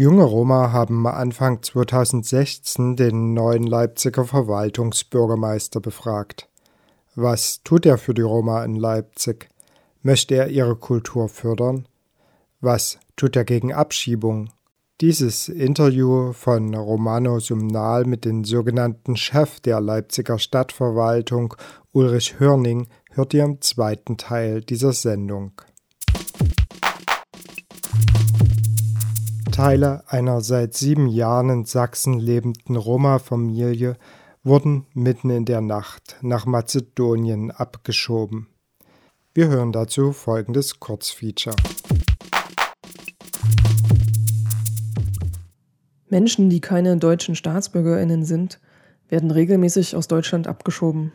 Junge Roma haben Anfang 2016 den neuen Leipziger Verwaltungsbürgermeister befragt. Was tut er für die Roma in Leipzig? Möchte er ihre Kultur fördern? Was tut er gegen Abschiebung? Dieses Interview von Romano Sumnal mit dem sogenannten Chef der Leipziger Stadtverwaltung Ulrich Hörning hört ihr im zweiten Teil dieser Sendung. Teile einer seit sieben Jahren in Sachsen lebenden Roma-Familie wurden mitten in der Nacht nach Mazedonien abgeschoben. Wir hören dazu folgendes Kurzfeature. Menschen, die keine deutschen Staatsbürgerinnen sind, werden regelmäßig aus Deutschland abgeschoben.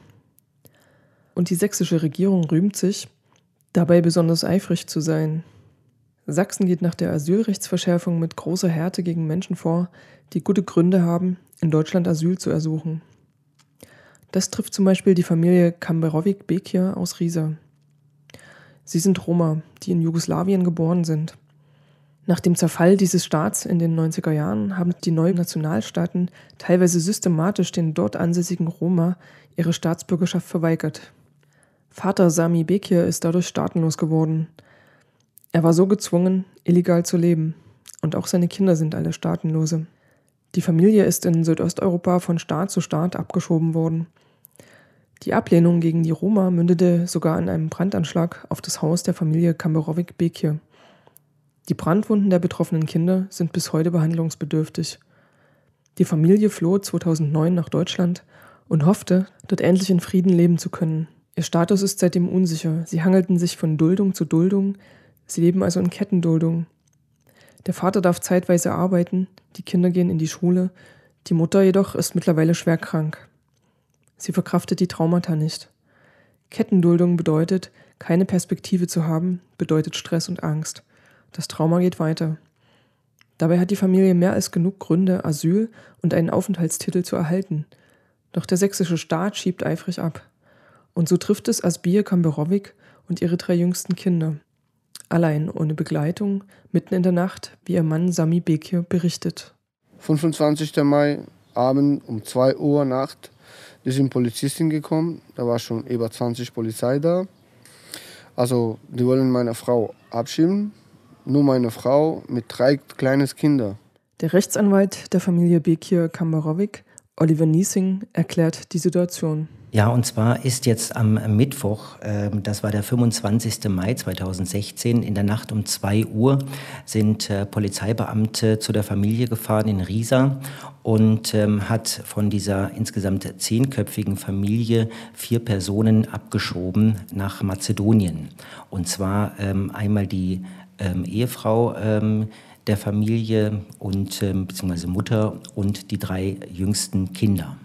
Und die sächsische Regierung rühmt sich, dabei besonders eifrig zu sein. Sachsen geht nach der Asylrechtsverschärfung mit großer Härte gegen Menschen vor, die gute Gründe haben, in Deutschland Asyl zu ersuchen. Das trifft zum Beispiel die Familie Kamberovic-Bekir aus Riesa. Sie sind Roma, die in Jugoslawien geboren sind. Nach dem Zerfall dieses Staats in den 90er Jahren haben die neuen Nationalstaaten teilweise systematisch den dort ansässigen Roma ihre Staatsbürgerschaft verweigert. Vater Sami Bekir ist dadurch staatenlos geworden. Er war so gezwungen, illegal zu leben. Und auch seine Kinder sind alle Staatenlose. Die Familie ist in Südosteuropa von Staat zu Staat abgeschoben worden. Die Ablehnung gegen die Roma mündete sogar in einem Brandanschlag auf das Haus der Familie Kamberovic-Bekir. Die Brandwunden der betroffenen Kinder sind bis heute behandlungsbedürftig. Die Familie floh 2009 nach Deutschland und hoffte, dort endlich in Frieden leben zu können. Ihr Status ist seitdem unsicher. Sie hangelten sich von Duldung zu Duldung. Sie leben also in Kettenduldung. Der Vater darf zeitweise arbeiten, die Kinder gehen in die Schule, die Mutter jedoch ist mittlerweile schwer krank. Sie verkraftet die Traumata nicht. Kettenduldung bedeutet, keine Perspektive zu haben, bedeutet Stress und Angst. Das Trauma geht weiter. Dabei hat die Familie mehr als genug Gründe, Asyl und einen Aufenthaltstitel zu erhalten. Doch der sächsische Staat schiebt eifrig ab. Und so trifft es Asbir Kamberovic und ihre drei jüngsten Kinder. Allein, ohne Begleitung, mitten in der Nacht, wie ihr Mann Sami Bekir berichtet. 25. Mai, Abend um 2 Uhr Nacht, da sind Polizisten gekommen. Da war schon über 20 Polizei da. Also, die wollen meine Frau abschieben. Nur meine Frau mit drei kleinen Kindern. Der Rechtsanwalt der Familie Bekir Kamberovic, Oliver Niesing, erklärt die Situation. Ja, und zwar ist jetzt am Mittwoch, äh, das war der 25. Mai 2016, in der Nacht um 2 Uhr sind äh, Polizeibeamte zu der Familie gefahren in Riesa und ähm, hat von dieser insgesamt zehnköpfigen Familie vier Personen abgeschoben nach Mazedonien. Und zwar ähm, einmal die ähm, Ehefrau ähm, der Familie und ähm, beziehungsweise Mutter und die drei jüngsten Kinder.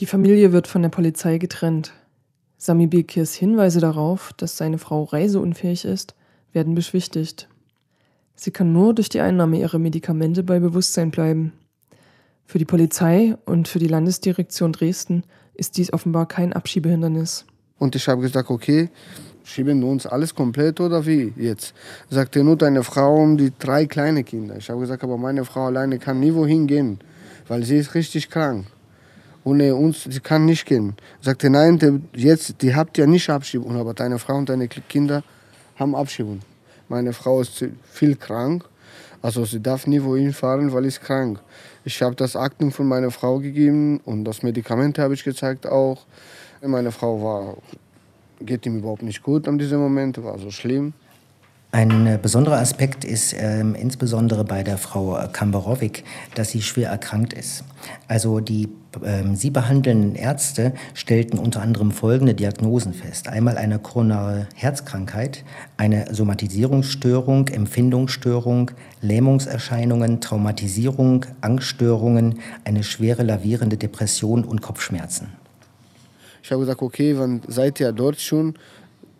Die Familie wird von der Polizei getrennt. Sami Bekirs Hinweise darauf, dass seine Frau reiseunfähig ist, werden beschwichtigt. Sie kann nur durch die Einnahme ihrer Medikamente bei Bewusstsein bleiben. Für die Polizei und für die Landesdirektion Dresden ist dies offenbar kein Abschiebehindernis. Und ich habe gesagt, okay, schieben wir uns alles komplett oder wie jetzt? Sagte nur deine Frau und die drei kleine Kinder. Ich habe gesagt, aber meine Frau alleine kann nie wohin gehen, weil sie ist richtig krank. Ohne uns, sie kann nicht gehen. Sagte, nein, die, jetzt, die habt ja nicht Abschiebung, aber deine Frau und deine Kinder haben Abschiebung. Meine Frau ist viel krank, Also sie darf nie wohin fahren, weil ich krank. Ich habe das Akten von meiner Frau gegeben und das Medikament habe ich gezeigt auch. Meine Frau war, geht ihm überhaupt nicht gut an diesem Moment, war so schlimm. Ein äh, besonderer Aspekt ist ähm, insbesondere bei der Frau Kamberovic, dass sie schwer erkrankt ist. Also die ähm, sie behandelnden Ärzte stellten unter anderem folgende Diagnosen fest. Einmal eine koronare Herzkrankheit, eine Somatisierungsstörung, Empfindungsstörung, Lähmungserscheinungen, Traumatisierung, Angststörungen, eine schwere lavierende Depression und Kopfschmerzen. Ich habe gesagt, okay, wann seid ihr dort schon?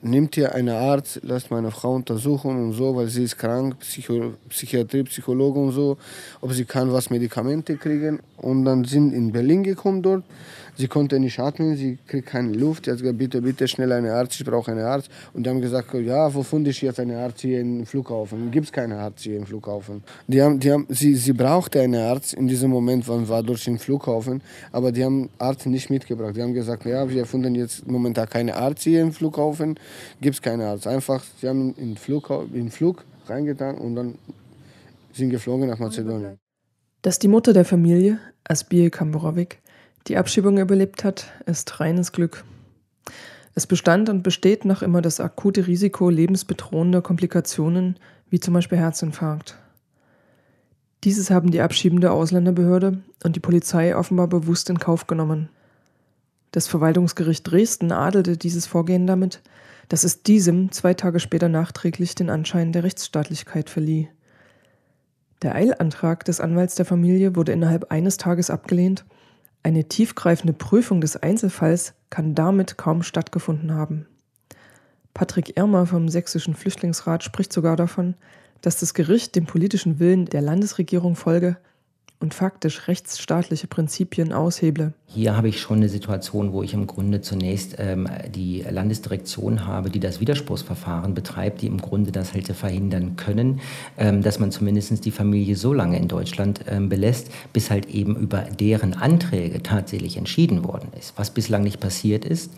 Nimmt ihr einen Arzt, lasst meine Frau untersuchen und so, weil sie ist krank, Psycho Psychiatrie, Psychologe und so, ob sie kann was Medikamente kriegen. Und dann sind in Berlin gekommen dort. Sie konnte nicht atmen, sie kriegt keine Luft. Sie hat gesagt, bitte, bitte schnell einen Arzt, ich brauche einen Arzt. Und die haben gesagt, ja, wo finde ich jetzt einen Arzt hier im Flughafen? Gibt es keinen Arzt hier im Flughafen? Die haben, die haben, sie, sie brauchte einen Arzt in diesem Moment, wann war durch den Flughafen, aber die haben Arzt nicht mitgebracht. Die haben gesagt, ja, wir finden jetzt momentan keinen Arzt hier im Flughafen, gibt es keinen Arzt. Einfach, sie haben in den Flug, in Flug reingetan und dann sind geflogen nach Mazedonien. Dass die Mutter der Familie, Asbir Kamborovic, die Abschiebung überlebt hat, ist reines Glück. Es bestand und besteht noch immer das akute Risiko lebensbedrohender Komplikationen, wie zum Beispiel Herzinfarkt. Dieses haben die abschiebende Ausländerbehörde und die Polizei offenbar bewusst in Kauf genommen. Das Verwaltungsgericht Dresden adelte dieses Vorgehen damit, dass es diesem zwei Tage später nachträglich den Anschein der Rechtsstaatlichkeit verlieh. Der Eilantrag des Anwalts der Familie wurde innerhalb eines Tages abgelehnt eine tiefgreifende Prüfung des Einzelfalls kann damit kaum stattgefunden haben. Patrick Irmer vom Sächsischen Flüchtlingsrat spricht sogar davon, dass das Gericht dem politischen Willen der Landesregierung folge und faktisch rechtsstaatliche Prinzipien ausheble. Hier habe ich schon eine Situation, wo ich im Grunde zunächst ähm, die Landesdirektion habe, die das Widerspruchsverfahren betreibt, die im Grunde das hätte verhindern können, ähm, dass man zumindest die Familie so lange in Deutschland ähm, belässt, bis halt eben über deren Anträge tatsächlich entschieden worden ist, was bislang nicht passiert ist.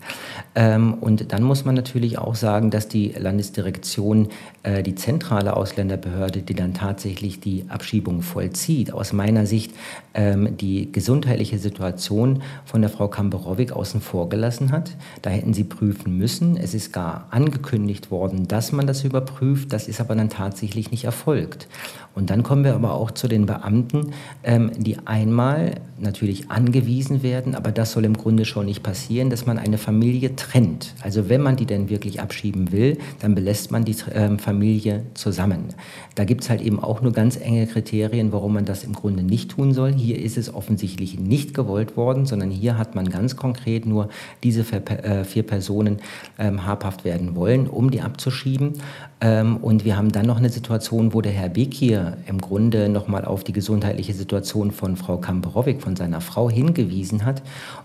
Ähm, und dann muss man natürlich auch sagen, dass die Landesdirektion, äh, die zentrale Ausländerbehörde, die dann tatsächlich die Abschiebung vollzieht, aus meiner Sicht ähm, die gesundheitliche Situation von der Frau Kamberowik außen vor gelassen hat. Da hätten sie prüfen müssen. Es ist gar angekündigt worden, dass man das überprüft. Das ist aber dann tatsächlich nicht erfolgt. Und dann kommen wir aber auch zu den Beamten, ähm, die einmal natürlich angewiesen werden, aber das soll im Grunde schon nicht passieren, dass man eine Familie trennt. Also wenn man die denn wirklich abschieben will, dann belässt man die ähm, Familie zusammen. Da gibt es halt eben auch nur ganz enge Kriterien, warum man das im Grunde nicht tun soll. Hier ist es offensichtlich nicht gewollt worden, sondern hier hat man ganz konkret nur diese äh, vier Personen ähm, habhaft werden wollen, um die abzuschieben. Ähm, und wir haben dann noch eine Situation, wo der Herr Bekir im Grunde nochmal auf die gesundheitliche Situation von Frau Kamperowik, von seiner Frau hingewiesen hat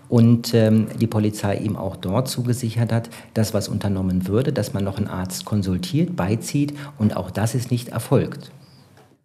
und ähm, die Polizei ihm auch dort zugesichert hat, dass was unternommen würde, dass man noch einen Arzt konsultiert, beizieht und auch das ist nicht erfolgt.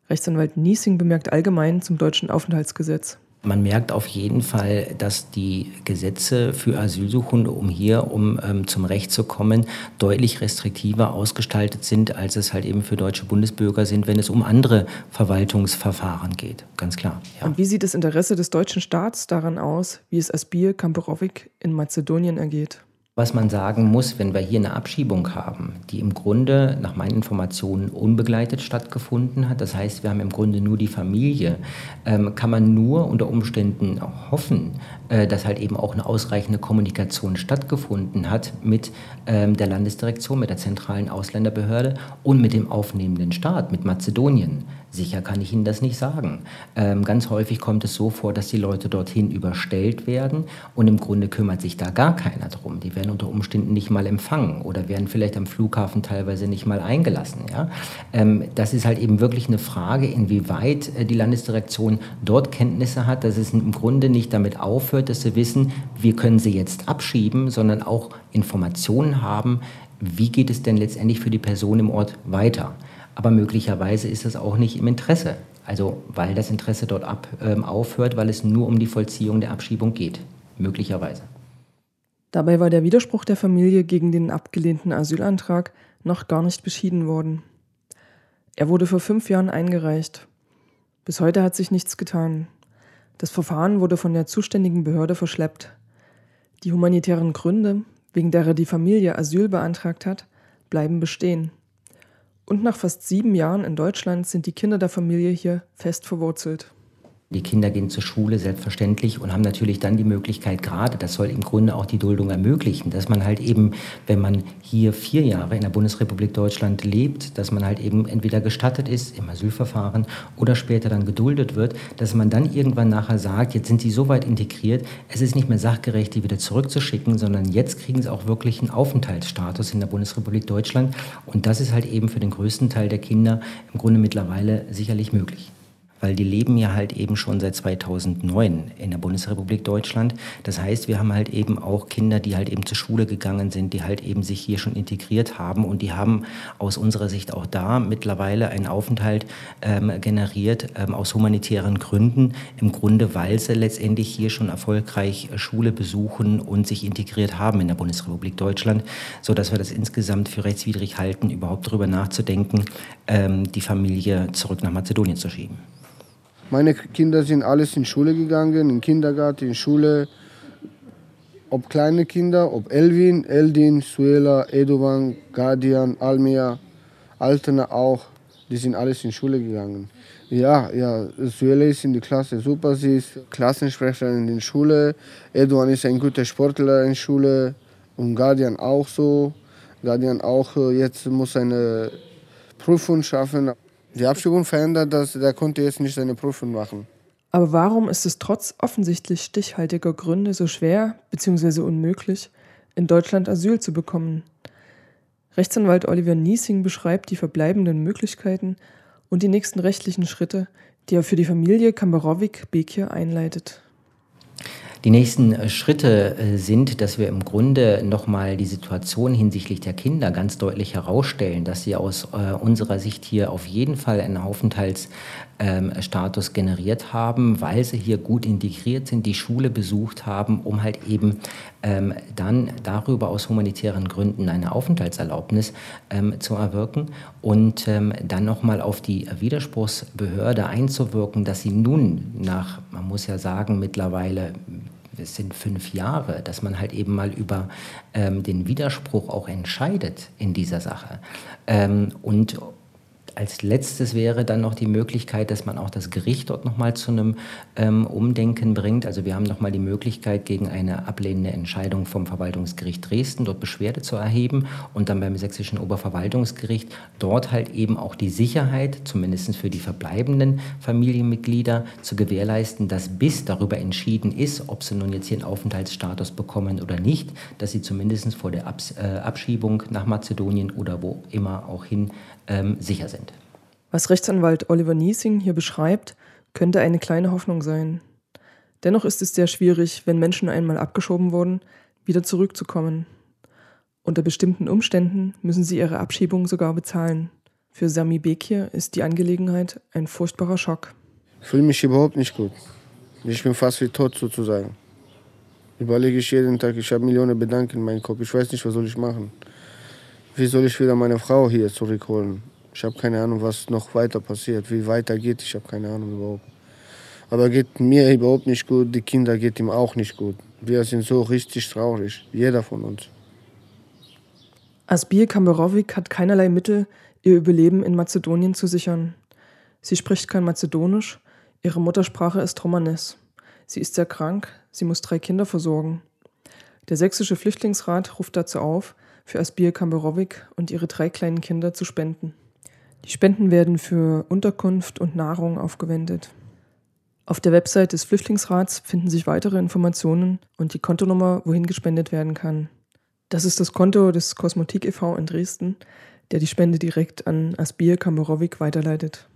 Rechtsanwalt Niesing bemerkt allgemein zum deutschen Aufenthaltsgesetz. Man merkt auf jeden Fall, dass die Gesetze für Asylsuchende, um hier um ähm, zum Recht zu kommen, deutlich restriktiver ausgestaltet sind, als es halt eben für deutsche Bundesbürger sind, wenn es um andere Verwaltungsverfahren geht. Ganz klar. Ja. Und wie sieht das Interesse des deutschen Staats daran aus, wie es Asbir Kamperovic in Mazedonien ergeht? Was man sagen muss, wenn wir hier eine Abschiebung haben, die im Grunde nach meinen Informationen unbegleitet stattgefunden hat, das heißt, wir haben im Grunde nur die Familie, ähm, kann man nur unter Umständen hoffen, äh, dass halt eben auch eine ausreichende Kommunikation stattgefunden hat mit der Landesdirektion, mit der zentralen Ausländerbehörde und mit dem aufnehmenden Staat, mit Mazedonien. Sicher kann ich Ihnen das nicht sagen. Ähm, ganz häufig kommt es so vor, dass die Leute dorthin überstellt werden und im Grunde kümmert sich da gar keiner drum. Die werden unter Umständen nicht mal empfangen oder werden vielleicht am Flughafen teilweise nicht mal eingelassen. Ja? Ähm, das ist halt eben wirklich eine Frage, inwieweit äh, die Landesdirektion dort Kenntnisse hat, dass es im Grunde nicht damit aufhört, dass sie wissen, wir können sie jetzt abschieben, sondern auch Informationen haben, wie geht es denn letztendlich für die Person im Ort weiter aber möglicherweise ist das auch nicht im Interesse. Also weil das Interesse dort ab, ähm, aufhört, weil es nur um die Vollziehung der Abschiebung geht. Möglicherweise. Dabei war der Widerspruch der Familie gegen den abgelehnten Asylantrag noch gar nicht beschieden worden. Er wurde vor fünf Jahren eingereicht. Bis heute hat sich nichts getan. Das Verfahren wurde von der zuständigen Behörde verschleppt. Die humanitären Gründe, wegen derer die Familie Asyl beantragt hat, bleiben bestehen. Und nach fast sieben Jahren in Deutschland sind die Kinder der Familie hier fest verwurzelt. Die Kinder gehen zur Schule selbstverständlich und haben natürlich dann die Möglichkeit, gerade, das soll im Grunde auch die Duldung ermöglichen, dass man halt eben, wenn man hier vier Jahre in der Bundesrepublik Deutschland lebt, dass man halt eben entweder gestattet ist im Asylverfahren oder später dann geduldet wird, dass man dann irgendwann nachher sagt, jetzt sind sie so weit integriert, es ist nicht mehr sachgerecht, die wieder zurückzuschicken, sondern jetzt kriegen sie auch wirklich einen Aufenthaltsstatus in der Bundesrepublik Deutschland. Und das ist halt eben für den größten Teil der Kinder im Grunde mittlerweile sicherlich möglich weil die leben ja halt eben schon seit 2009 in der Bundesrepublik Deutschland. Das heißt, wir haben halt eben auch Kinder, die halt eben zur Schule gegangen sind, die halt eben sich hier schon integriert haben und die haben aus unserer Sicht auch da mittlerweile einen Aufenthalt ähm, generiert ähm, aus humanitären Gründen, im Grunde, weil sie letztendlich hier schon erfolgreich Schule besuchen und sich integriert haben in der Bundesrepublik Deutschland, so dass wir das insgesamt für rechtswidrig halten, überhaupt darüber nachzudenken, ähm, die Familie zurück nach Mazedonien zu schieben. Meine Kinder sind alles in Schule gegangen, in Kindergarten, in Schule. Ob kleine Kinder, ob Elvin, Eldin, Suela, Edovan, Guardian, Almia, Altena auch, die sind alles in Schule gegangen. Ja, ja, Suela ist in der Klasse super, sie ist Klassensprecherin in der Schule. Edovan ist ein guter Sportler in der Schule und Guardian auch so. Guardian auch jetzt muss eine Prüfung schaffen. Die Abschiebung verändert, dass der konnte jetzt nicht seine Prüfung machen. Aber warum ist es trotz offensichtlich stichhaltiger Gründe so schwer bzw. unmöglich, in Deutschland Asyl zu bekommen? Rechtsanwalt Oliver Niesing beschreibt die verbleibenden Möglichkeiten und die nächsten rechtlichen Schritte, die er für die Familie Kamberovic-Bekir einleitet. Die nächsten äh, Schritte äh, sind, dass wir im Grunde nochmal die Situation hinsichtlich der Kinder ganz deutlich herausstellen, dass sie aus äh, unserer Sicht hier auf jeden Fall einen Aufenthaltsstatus ähm, generiert haben, weil sie hier gut integriert sind, die Schule besucht haben, um halt eben ähm, dann darüber aus humanitären Gründen eine Aufenthaltserlaubnis ähm, zu erwirken und ähm, dann nochmal auf die Widerspruchsbehörde einzuwirken, dass sie nun nach, man muss ja sagen, mittlerweile es sind fünf Jahre, dass man halt eben mal über ähm, den Widerspruch auch entscheidet in dieser Sache. Ähm, und als letztes wäre dann noch die Möglichkeit, dass man auch das Gericht dort nochmal zu einem ähm, Umdenken bringt. Also wir haben nochmal die Möglichkeit, gegen eine ablehnende Entscheidung vom Verwaltungsgericht Dresden dort Beschwerde zu erheben und dann beim sächsischen Oberverwaltungsgericht dort halt eben auch die Sicherheit, zumindest für die verbleibenden Familienmitglieder, zu gewährleisten, dass bis darüber entschieden ist, ob sie nun jetzt hier einen Aufenthaltsstatus bekommen oder nicht, dass sie zumindest vor der Abs äh, Abschiebung nach Mazedonien oder wo immer auch hin ähm, sicher sind. Was Rechtsanwalt Oliver Niesing hier beschreibt, könnte eine kleine Hoffnung sein. Dennoch ist es sehr schwierig, wenn Menschen einmal abgeschoben wurden, wieder zurückzukommen. Unter bestimmten Umständen müssen sie ihre Abschiebung sogar bezahlen. Für Sami Bekir ist die Angelegenheit ein furchtbarer Schock. Ich fühle mich überhaupt nicht gut. Ich bin fast wie tot sozusagen. Überlege ich jeden Tag, ich habe Millionen Bedanken in meinem Kopf. Ich weiß nicht, was soll ich machen. Wie soll ich wieder meine Frau hier zurückholen? Ich habe keine Ahnung, was noch weiter passiert, wie weiter geht. Ich habe keine Ahnung überhaupt. Aber geht mir überhaupt nicht gut, die Kinder geht ihm auch nicht gut. Wir sind so richtig traurig, jeder von uns. Asbir Kamberovic hat keinerlei Mittel, ihr Überleben in Mazedonien zu sichern. Sie spricht kein Mazedonisch, ihre Muttersprache ist Romanes. Sie ist sehr krank, sie muss drei Kinder versorgen. Der sächsische Flüchtlingsrat ruft dazu auf, für Asbir Kamberovic und ihre drei kleinen Kinder zu spenden. Die Spenden werden für Unterkunft und Nahrung aufgewendet. Auf der Website des Flüchtlingsrats finden sich weitere Informationen und die Kontonummer, wohin gespendet werden kann. Das ist das Konto des Kosmotik e.V. in Dresden, der die Spende direkt an Asbir Kamberovic weiterleitet.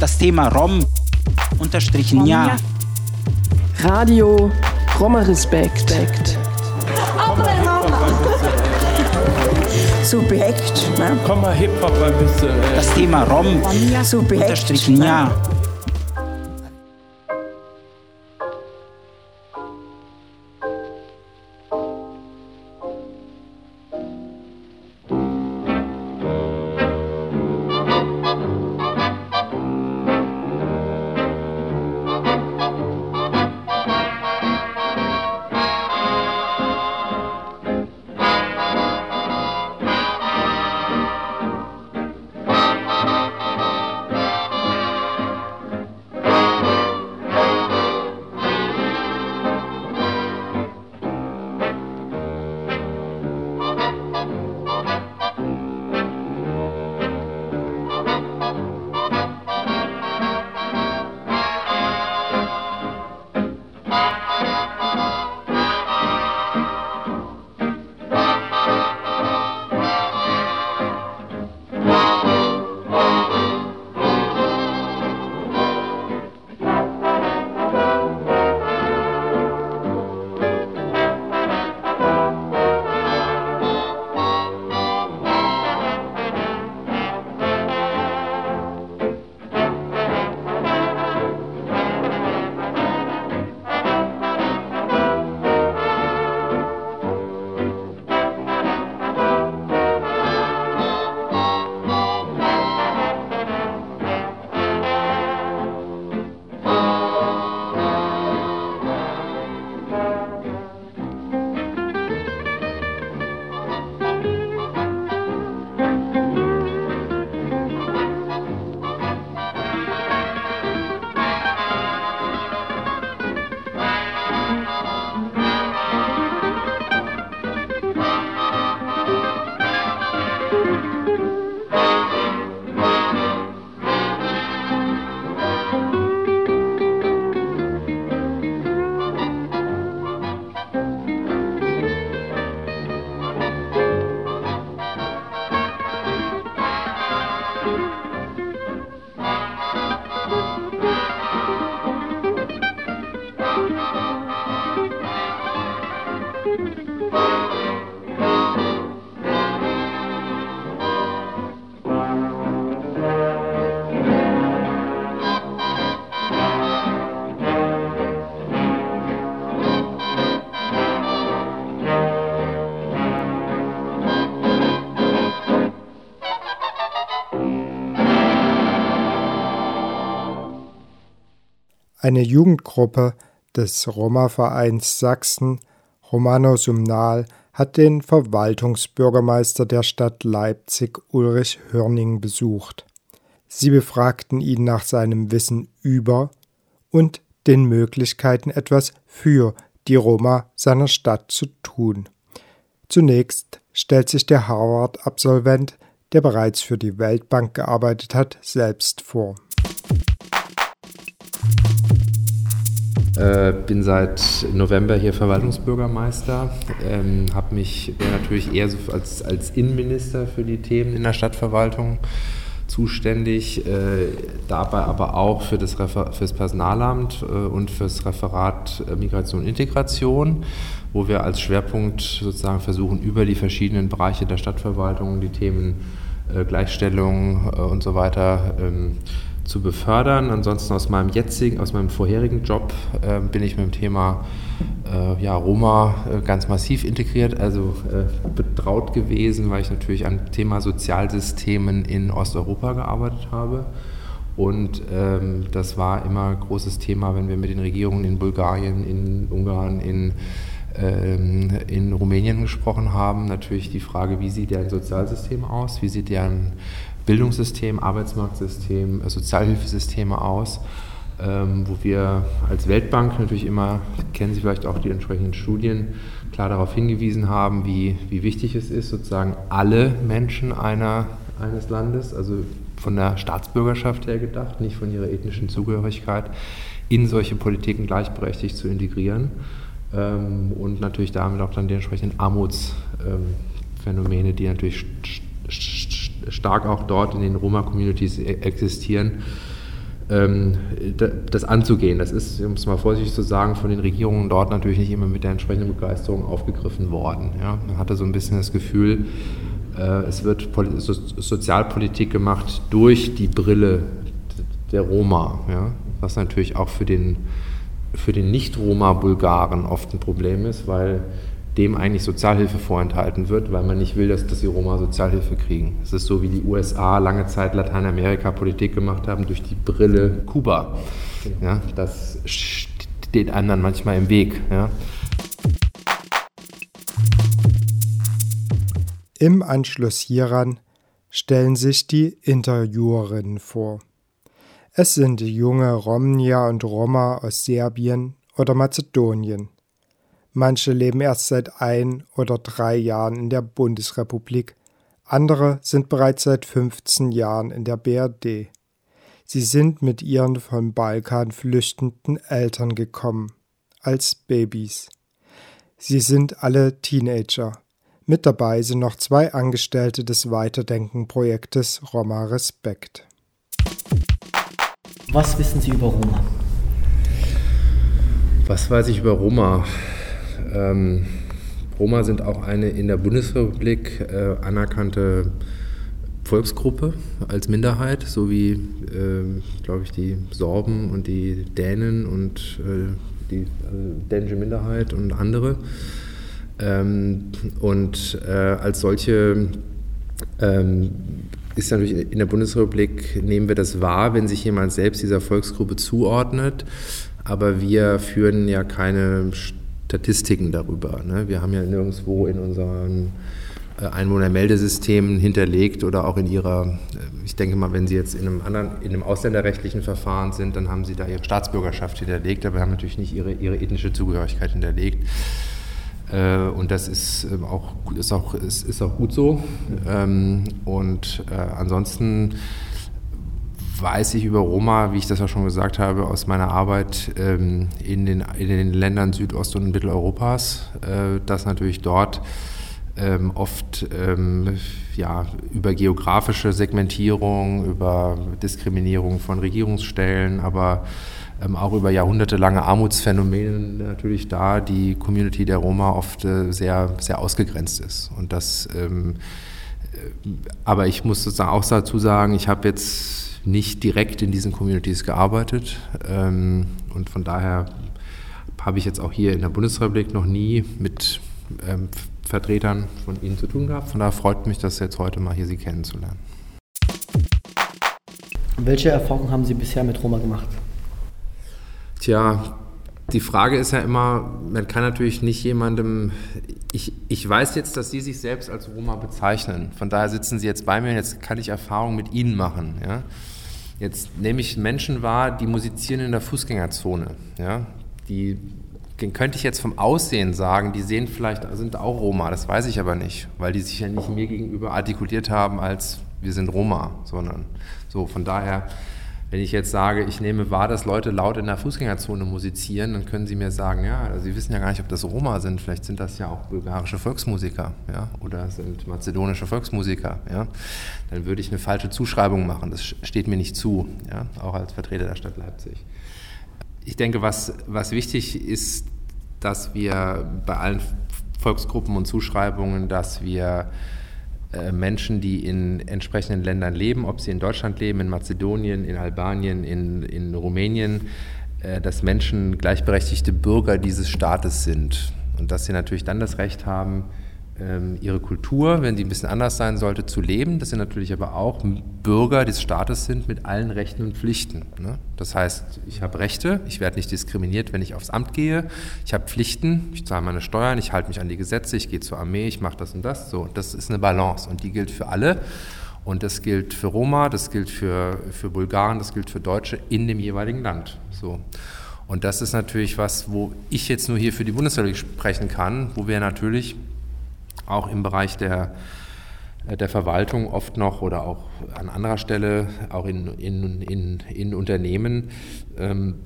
Das Thema Rom unterstrichen ja. Radio Roma Respekt. Subjekt. Ne? Komm mal Hip-Hop ein bisschen. Ey. Das Thema Rom Subjekt. unterstrichen ja. Eine Jugendgruppe des Roma-Vereins Sachsen, Romano Sumnal, hat den Verwaltungsbürgermeister der Stadt Leipzig Ulrich Hörning besucht. Sie befragten ihn nach seinem Wissen über und den Möglichkeiten etwas für die Roma seiner Stadt zu tun. Zunächst stellt sich der Harvard-Absolvent, der bereits für die Weltbank gearbeitet hat, selbst vor. Äh, bin seit November hier Verwaltungsbürgermeister, ähm, habe mich natürlich eher so als, als Innenminister für die Themen in der Stadtverwaltung zuständig, äh, dabei aber auch für das, Refer fürs Personalamt äh, und fürs Referat äh, Migration und Integration, wo wir als Schwerpunkt sozusagen versuchen, über die verschiedenen Bereiche der Stadtverwaltung die Themen äh, Gleichstellung äh, und so weiter ähm, zu befördern. Ansonsten aus meinem jetzigen, aus meinem vorherigen Job äh, bin ich mit dem Thema äh, ja, Roma äh, ganz massiv integriert, also äh, betraut gewesen, weil ich natürlich am Thema Sozialsystemen in Osteuropa gearbeitet habe. Und ähm, das war immer ein großes Thema, wenn wir mit den Regierungen in Bulgarien, in Ungarn, in ähm, in Rumänien gesprochen haben, natürlich die Frage, wie sieht deren Sozialsystem aus, wie sieht deren Bildungssystem, Arbeitsmarktsystem, äh, Sozialhilfesysteme aus, ähm, wo wir als Weltbank natürlich immer, kennen Sie vielleicht auch die entsprechenden Studien, klar darauf hingewiesen haben, wie, wie wichtig es ist, sozusagen alle Menschen einer, eines Landes, also von der Staatsbürgerschaft her gedacht, nicht von ihrer ethnischen Zugehörigkeit, in solche Politiken gleichberechtigt zu integrieren ähm, und natürlich damit auch dann die entsprechenden Armutsphänomene, die natürlich stark auch dort in den Roma-Communities e-, existieren, ähm, das anzugehen. Das ist, um es mal vorsichtig zu sagen, von den Regierungen dort natürlich nicht immer mit der entsprechenden Begeisterung aufgegriffen worden. Ja? Man hatte so ein bisschen das Gefühl, äh, es wird Sozialpolitik gemacht durch die Brille der Roma, ja? was natürlich auch für den, für den Nicht-Roma-Bulgaren oft ein Problem ist, weil dem eigentlich Sozialhilfe vorenthalten wird, weil man nicht will, dass, dass die Roma Sozialhilfe kriegen. Es ist so, wie die USA lange Zeit Lateinamerika Politik gemacht haben durch die Brille Kuba. Ja, das steht einem dann manchmal im Weg. Ja. Im Anschluss hieran stellen sich die Interviewerinnen vor. Es sind junge Romnia und Roma aus Serbien oder Mazedonien. Manche leben erst seit ein oder drei Jahren in der Bundesrepublik, andere sind bereits seit 15 Jahren in der BRD. Sie sind mit ihren vom Balkan flüchtenden Eltern gekommen, als Babys. Sie sind alle Teenager. Mit dabei sind noch zwei Angestellte des Weiterdenken-Projektes Roma Respekt. Was wissen Sie über Roma? Was weiß ich über Roma? Ähm, Roma sind auch eine in der Bundesrepublik äh, anerkannte Volksgruppe als Minderheit, so wie, äh, glaube ich, die Sorben und die Dänen und äh, die also dänische Minderheit und andere. Ähm, und äh, als solche ähm, ist natürlich in der Bundesrepublik, nehmen wir das wahr, wenn sich jemand selbst dieser Volksgruppe zuordnet. Aber wir führen ja keine Statistiken darüber. Ne? Wir haben ja nirgendwo in unseren äh, Einwohnermeldesystemen hinterlegt oder auch in ihrer, äh, ich denke mal, wenn Sie jetzt in einem anderen, in einem ausländerrechtlichen Verfahren sind, dann haben Sie da Ihre Staatsbürgerschaft hinterlegt, aber wir haben natürlich nicht Ihre, ihre ethnische Zugehörigkeit hinterlegt. Äh, und das ist ähm, auch, ist auch, ist, ist auch gut so. Ähm, und ansonsten weiß ich über Roma, wie ich das ja schon gesagt habe, aus meiner Arbeit ähm, in, den, in den Ländern Südost- und Mitteleuropas, äh, dass natürlich dort ähm, oft ähm, ja, über geografische Segmentierung, über Diskriminierung von Regierungsstellen, aber ähm, auch über jahrhundertelange Armutsphänomene natürlich da die Community der Roma oft äh, sehr, sehr ausgegrenzt ist. Und das, ähm, äh, aber ich muss sozusagen auch dazu sagen, ich habe jetzt nicht direkt in diesen Communities gearbeitet. Ähm, und von daher habe ich jetzt auch hier in der Bundesrepublik noch nie mit ähm, Vertretern von Ihnen zu tun gehabt. Von daher freut mich, das jetzt heute mal hier Sie kennenzulernen. Welche Erfahrungen haben Sie bisher mit Roma gemacht? Tja, die Frage ist ja immer, man kann natürlich nicht jemandem, ich, ich weiß jetzt, dass Sie sich selbst als Roma bezeichnen. Von daher sitzen Sie jetzt bei mir und jetzt kann ich Erfahrungen mit Ihnen machen. Ja? Jetzt nehme ich Menschen wahr, die musizieren in der Fußgängerzone. Ja? Die den könnte ich jetzt vom Aussehen sagen, die sehen vielleicht, sind auch Roma, das weiß ich aber nicht, weil die sich ja nicht mir gegenüber artikuliert haben als wir sind Roma, sondern so von daher wenn ich jetzt sage, ich nehme wahr, dass Leute laut in der Fußgängerzone musizieren, dann können sie mir sagen, ja, also sie wissen ja gar nicht, ob das Roma sind, vielleicht sind das ja auch bulgarische Volksmusiker, ja, oder sind mazedonische Volksmusiker, ja. Dann würde ich eine falsche Zuschreibung machen, das steht mir nicht zu, ja, auch als Vertreter der Stadt Leipzig. Ich denke, was, was wichtig ist, dass wir bei allen Volksgruppen und Zuschreibungen, dass wir Menschen, die in entsprechenden Ländern leben, ob sie in Deutschland leben, in Mazedonien, in Albanien, in, in Rumänien, äh, dass Menschen gleichberechtigte Bürger dieses Staates sind. Und dass sie natürlich dann das Recht haben, ihre Kultur, wenn sie ein bisschen anders sein sollte, zu leben, dass sie natürlich aber auch Bürger des Staates sind mit allen Rechten und Pflichten. Ne? Das heißt, ich habe Rechte, ich werde nicht diskriminiert, wenn ich aufs Amt gehe, ich habe Pflichten, ich zahle meine Steuern, ich halte mich an die Gesetze, ich gehe zur Armee, ich mache das und das. So, das ist eine Balance und die gilt für alle. Und das gilt für Roma, das gilt für, für Bulgaren, das gilt für Deutsche in dem jeweiligen Land. So. Und das ist natürlich was, wo ich jetzt nur hier für die Bundesrepublik sprechen kann, wo wir natürlich auch im Bereich der, äh, der Verwaltung oft noch oder auch an anderer Stelle, auch in, in, in, in Unternehmen, ähm,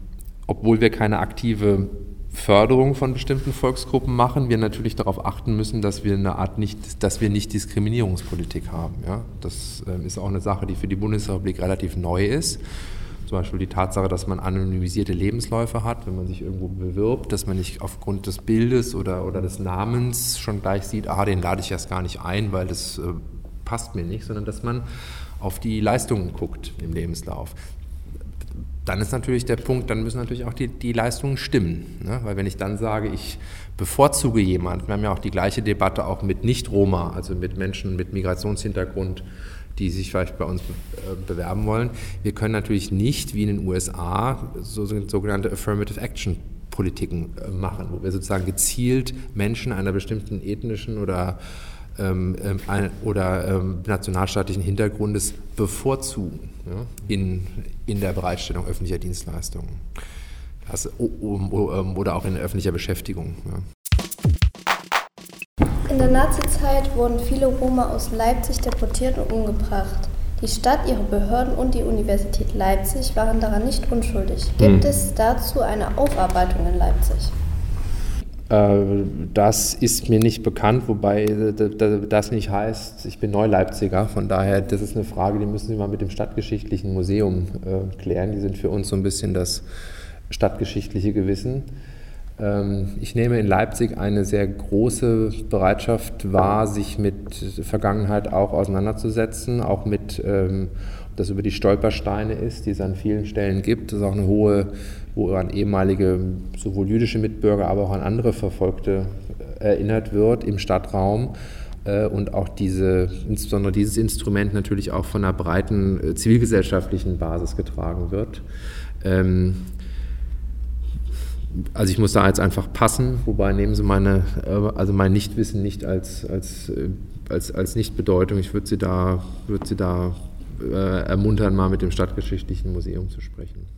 obwohl wir keine aktive Förderung von bestimmten Volksgruppen machen, wir natürlich darauf achten müssen, dass wir eine Art nicht, dass wir nicht Diskriminierungspolitik haben. Ja? Das äh, ist auch eine Sache, die für die Bundesrepublik relativ neu ist. Zum Beispiel die Tatsache, dass man anonymisierte Lebensläufe hat, wenn man sich irgendwo bewirbt, dass man nicht aufgrund des Bildes oder, oder des Namens schon gleich sieht, ah, den lade ich erst gar nicht ein, weil das äh, passt mir nicht, sondern dass man auf die Leistungen guckt im Lebenslauf. Dann ist natürlich der Punkt, dann müssen natürlich auch die, die Leistungen stimmen. Ne? Weil wenn ich dann sage, ich bevorzuge jemanden, wir haben ja auch die gleiche Debatte auch mit Nicht-Roma, also mit Menschen mit Migrationshintergrund, die sich vielleicht bei uns äh, bewerben wollen. Wir können natürlich nicht, wie in den USA, so, sogenannte Affirmative Action Politiken äh, machen, wo wir sozusagen gezielt Menschen einer bestimmten ethnischen oder, ähm, ähm oder ähm, nationalstaatlichen Hintergrundes bevorzugen ja, in, in der Bereitstellung öffentlicher Dienstleistungen. Das, oder auch in öffentlicher Beschäftigung. Ja. In der Nazizeit wurden viele Roma aus Leipzig deportiert und umgebracht. Die Stadt, ihre Behörden und die Universität Leipzig waren daran nicht unschuldig. Gibt hm. es dazu eine Aufarbeitung in Leipzig? Äh, das ist mir nicht bekannt, wobei das nicht heißt, ich bin Neuleipziger. Von daher, das ist eine Frage, die müssen Sie mal mit dem Stadtgeschichtlichen Museum äh, klären. Die sind für uns so ein bisschen das stadtgeschichtliche Gewissen. Ähm, ich nehme in Leipzig eine sehr große Bereitschaft wahr, sich mit Vergangenheit auch auseinanderzusetzen, auch mit, ähm, ob das über die Stolpersteine ist, die es an vielen Stellen gibt. Das ist auch eine hohe, wo an ehemalige, sowohl jüdische Mitbürger, aber auch an andere Verfolgte äh, erinnert wird im Stadtraum äh, und auch diese, insbesondere dieses Instrument natürlich auch von einer breiten äh, zivilgesellschaftlichen Basis getragen wird. Also ich muss da jetzt einfach passen, wobei nehmen Sie meine, äh, also mein Nichtwissen nicht als, als, äh, als, als Nichtbedeutung. Ich würde Sie da, würde Sie da äh, ermuntern, mal mit dem Stadtgeschichtlichen Museum zu sprechen.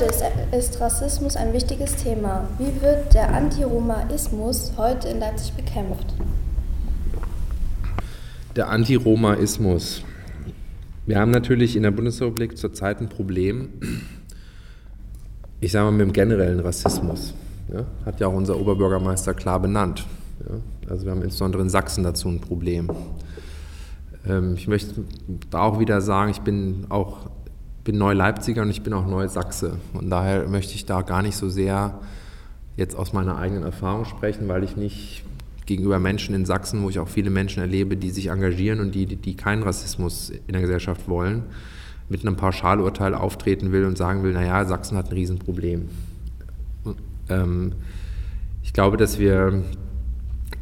Heute ist, ist Rassismus ein wichtiges Thema. Wie wird der Antiromaismus heute in Leipzig bekämpft? Der Antiromaismus. Wir haben natürlich in der Bundesrepublik zurzeit ein Problem, ich sage mal mit dem generellen Rassismus. Ja, hat ja auch unser Oberbürgermeister klar benannt. Ja, also wir haben insbesondere in Sachsen dazu ein Problem. Ähm, ich möchte da auch wieder sagen, ich bin auch bin Neu-Leipziger und ich bin auch Neu-Sachse. Und daher möchte ich da gar nicht so sehr jetzt aus meiner eigenen Erfahrung sprechen, weil ich nicht gegenüber Menschen in Sachsen, wo ich auch viele Menschen erlebe, die sich engagieren und die, die keinen Rassismus in der Gesellschaft wollen, mit einem Pauschalurteil auftreten will und sagen will, naja, Sachsen hat ein Riesenproblem. Ähm, ich glaube, dass wir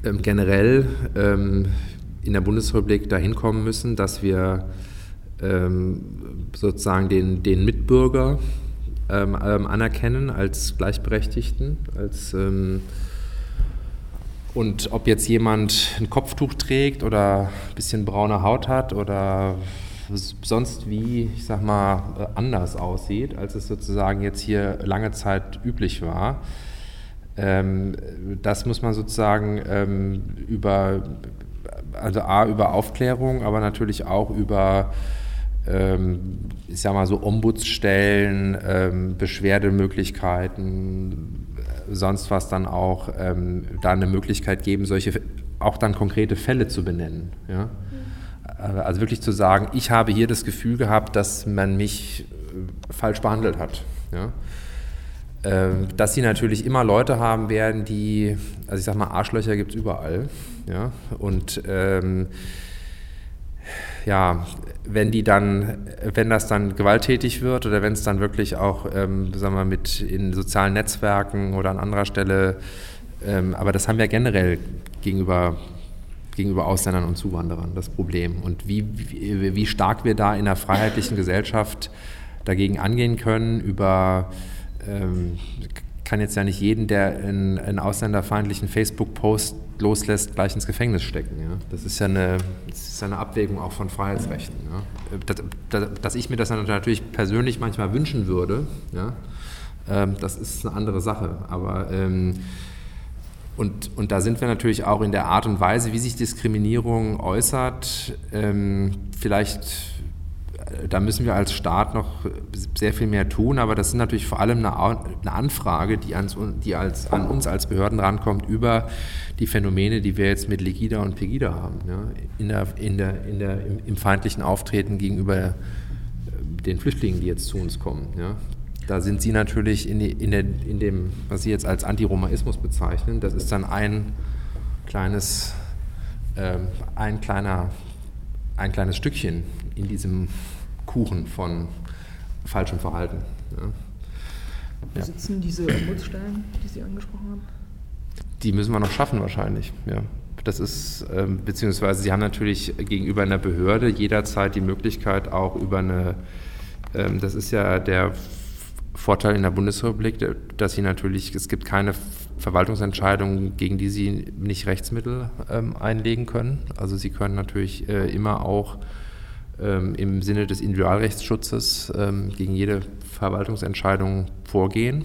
ähm, generell ähm, in der Bundesrepublik dahin kommen müssen, dass wir sozusagen den, den Mitbürger ähm, ähm, anerkennen als Gleichberechtigten, als und ob jetzt jemand ein Kopftuch trägt oder ein bisschen braune Haut hat oder sonst wie, ich sag mal, äh, anders aussieht, als es sozusagen jetzt hier lange Zeit üblich war. das muss man sozusagen über, also A, über Aufklärung, aber natürlich auch über ähm, ich sag mal so Ombudsstellen, ähm, Beschwerdemöglichkeiten, sonst was dann auch ähm, da eine Möglichkeit geben, solche auch dann konkrete Fälle zu benennen. Ja? Also wirklich zu sagen, ich habe hier das Gefühl gehabt, dass man mich äh, falsch behandelt hat. Ja? dass sie natürlich immer Leute haben werden, die, also ich sag mal, Arschlöcher gibt es überall. Ja? Und ähm, ja, wenn die dann, wenn das dann gewalttätig wird oder wenn es dann wirklich auch, ähm, sagen wir, mit in sozialen Netzwerken oder an anderer Stelle, ähm, aber das haben wir generell gegenüber gegenüber Ausländern und Zuwanderern das Problem. Und wie, wie, wie stark wir da in einer freiheitlichen Gesellschaft dagegen angehen können, über ähm, kann jetzt ja nicht jeden, der einen, einen ausländerfeindlichen Facebook-Post loslässt, gleich ins Gefängnis stecken. Ja? Das, ist ja eine, das ist eine Abwägung auch von Freiheitsrechten. Ja? Dass, dass, dass, ich mir das natürlich persönlich manchmal wünschen würde, ja? Ähm, das ist eine andere Sache. Aber ähm, und, und da sind wir natürlich auch in der Art und Weise, wie sich Diskriminierung äußert, ähm, vielleicht da müssen wir als Staat noch sehr viel mehr tun, aber das ist natürlich vor allem eine, Anfrage, die, ans, die als, an uns als Behörden rankommt über die Phänomene, die wir jetzt mit Legida und Pegida haben, ja, in der, in der, in der, im, im feindlichen Auftreten gegenüber äh, den Flüchtlingen, die jetzt zu uns kommen. Ja. Da sind Sie natürlich in, in, der, in dem, was Sie jetzt als Antiromaismus bezeichnen, das ist dann ein kleines, äh, ein kleiner, ein kleines Stückchen in diesem Kuchen von falschem Verhalten. Ja. Wo sitzen diese Ombudsstellen, die Sie angesprochen haben? Die müssen wir noch schaffen wahrscheinlich, ja. Das ist, ähm, beziehungsweise Sie haben natürlich gegenüber einer Behörde jederzeit die Möglichkeit auch über eine, ähm, das ist ja der Vorteil in der Bundesrepublik, dass Sie natürlich, es gibt keine Verwaltungsentscheidungen, gegen die Sie nicht Rechtsmittel ähm, einlegen können. Also Sie können natürlich äh, immer auch ähm, im Sinne des Individualrechtsschutzes ähm, gegen jede Verwaltungsentscheidung vorgehen.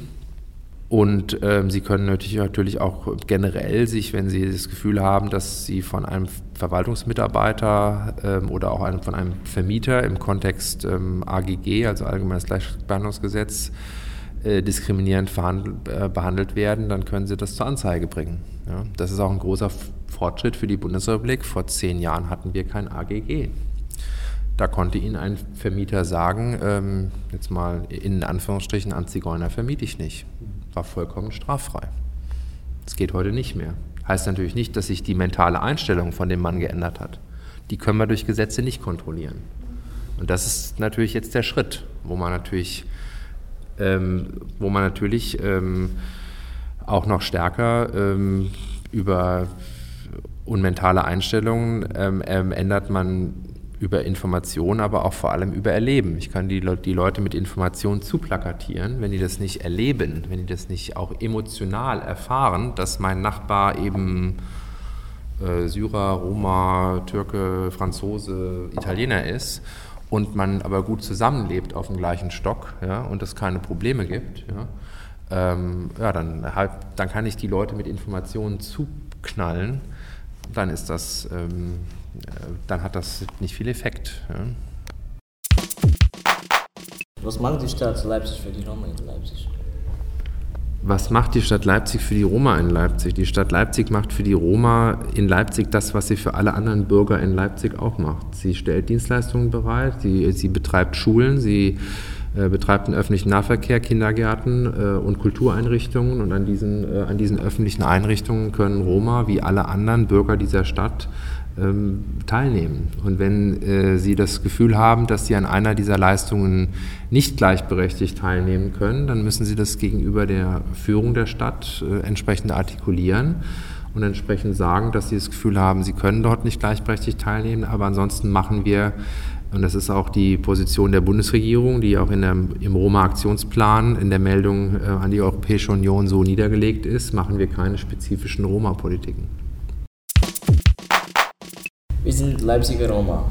Und ähm, Sie können natürlich, natürlich auch generell sich, wenn Sie das Gefühl haben, dass Sie von einem Verwaltungsmitarbeiter ähm, oder auch einem, von einem Vermieter im Kontext ähm, AGG, also Allgemeines Gleichbehandlungsgesetz, äh, diskriminierend äh, behandelt werden, dann können Sie das zur Anzeige bringen. Ja? Das ist auch ein großer Fortschritt für die Bundesrepublik. Vor zehn Jahren hatten wir kein AGG. Da konnte Ihnen ein Vermieter sagen, ähm, jetzt mal in Anführungsstrichen, an Zigeuner vermiete ich nicht. War vollkommen straffrei. Das geht heute nicht mehr. Heißt natürlich nicht, dass sich die mentale Einstellung von dem Mann geändert hat. Die können wir durch Gesetze nicht kontrollieren. Und das ist natürlich jetzt der Schritt, wo man natürlich, ähm, wo man natürlich ähm, auch noch stärker ähm, über unmentale Einstellungen ähm, ähm, ändert man über Information, aber auch vor allem über Erleben. Ich kann die, die Leute mit Informationen zuplakatieren, wenn die das nicht erleben, wenn die das nicht auch emotional erfahren, dass mein Nachbar eben äh, Syrer, Roma, Türke, Franzose, Italiener ist und man aber gut zusammenlebt auf dem gleichen Stock ja, und es keine Probleme gibt, ja, ähm, ja, dann, halt, dann kann ich die Leute mit Informationen zuknallen, dann ist das, ähm, äh, dann hat das nicht viel Effekt. Ja. Was macht die Stadt Leipzig für die Roma in Leipzig? Was macht die Stadt Leipzig für die Roma in Leipzig? Die Stadt Leipzig macht für die Roma in Leipzig das, was sie für alle anderen Bürger in Leipzig auch macht. Sie stellt Dienstleistungen bereit, sie, sie betreibt Schulen, sie äh, betreibt einen öffentlichen Nahverkehr, Kindergärten äh, und Kultureinrichtungen. Und an diesen, äh, an diesen öffentlichen Einrichtungen können Roma wie alle anderen Bürger dieser Stadt ähm, teilnehmen. Und wenn äh, Sie das Gefühl haben, dass Sie an einer dieser Leistungen nicht gleichberechtigt teilnehmen können, dann müssen Sie das gegenüber der Führung der Stadt äh, entsprechend artikulieren und entsprechend sagen, dass Sie das Gefühl haben, Sie können dort nicht gleichberechtigt teilnehmen, aber ansonsten machen wir und das ist auch die Position der Bundesregierung, die auch in der, im Roma-Aktionsplan in der Meldung äh, an die Europäische Union so niedergelegt ist, machen wir keine spezifischen Roma-Politiken. Sind Leipziger Roma.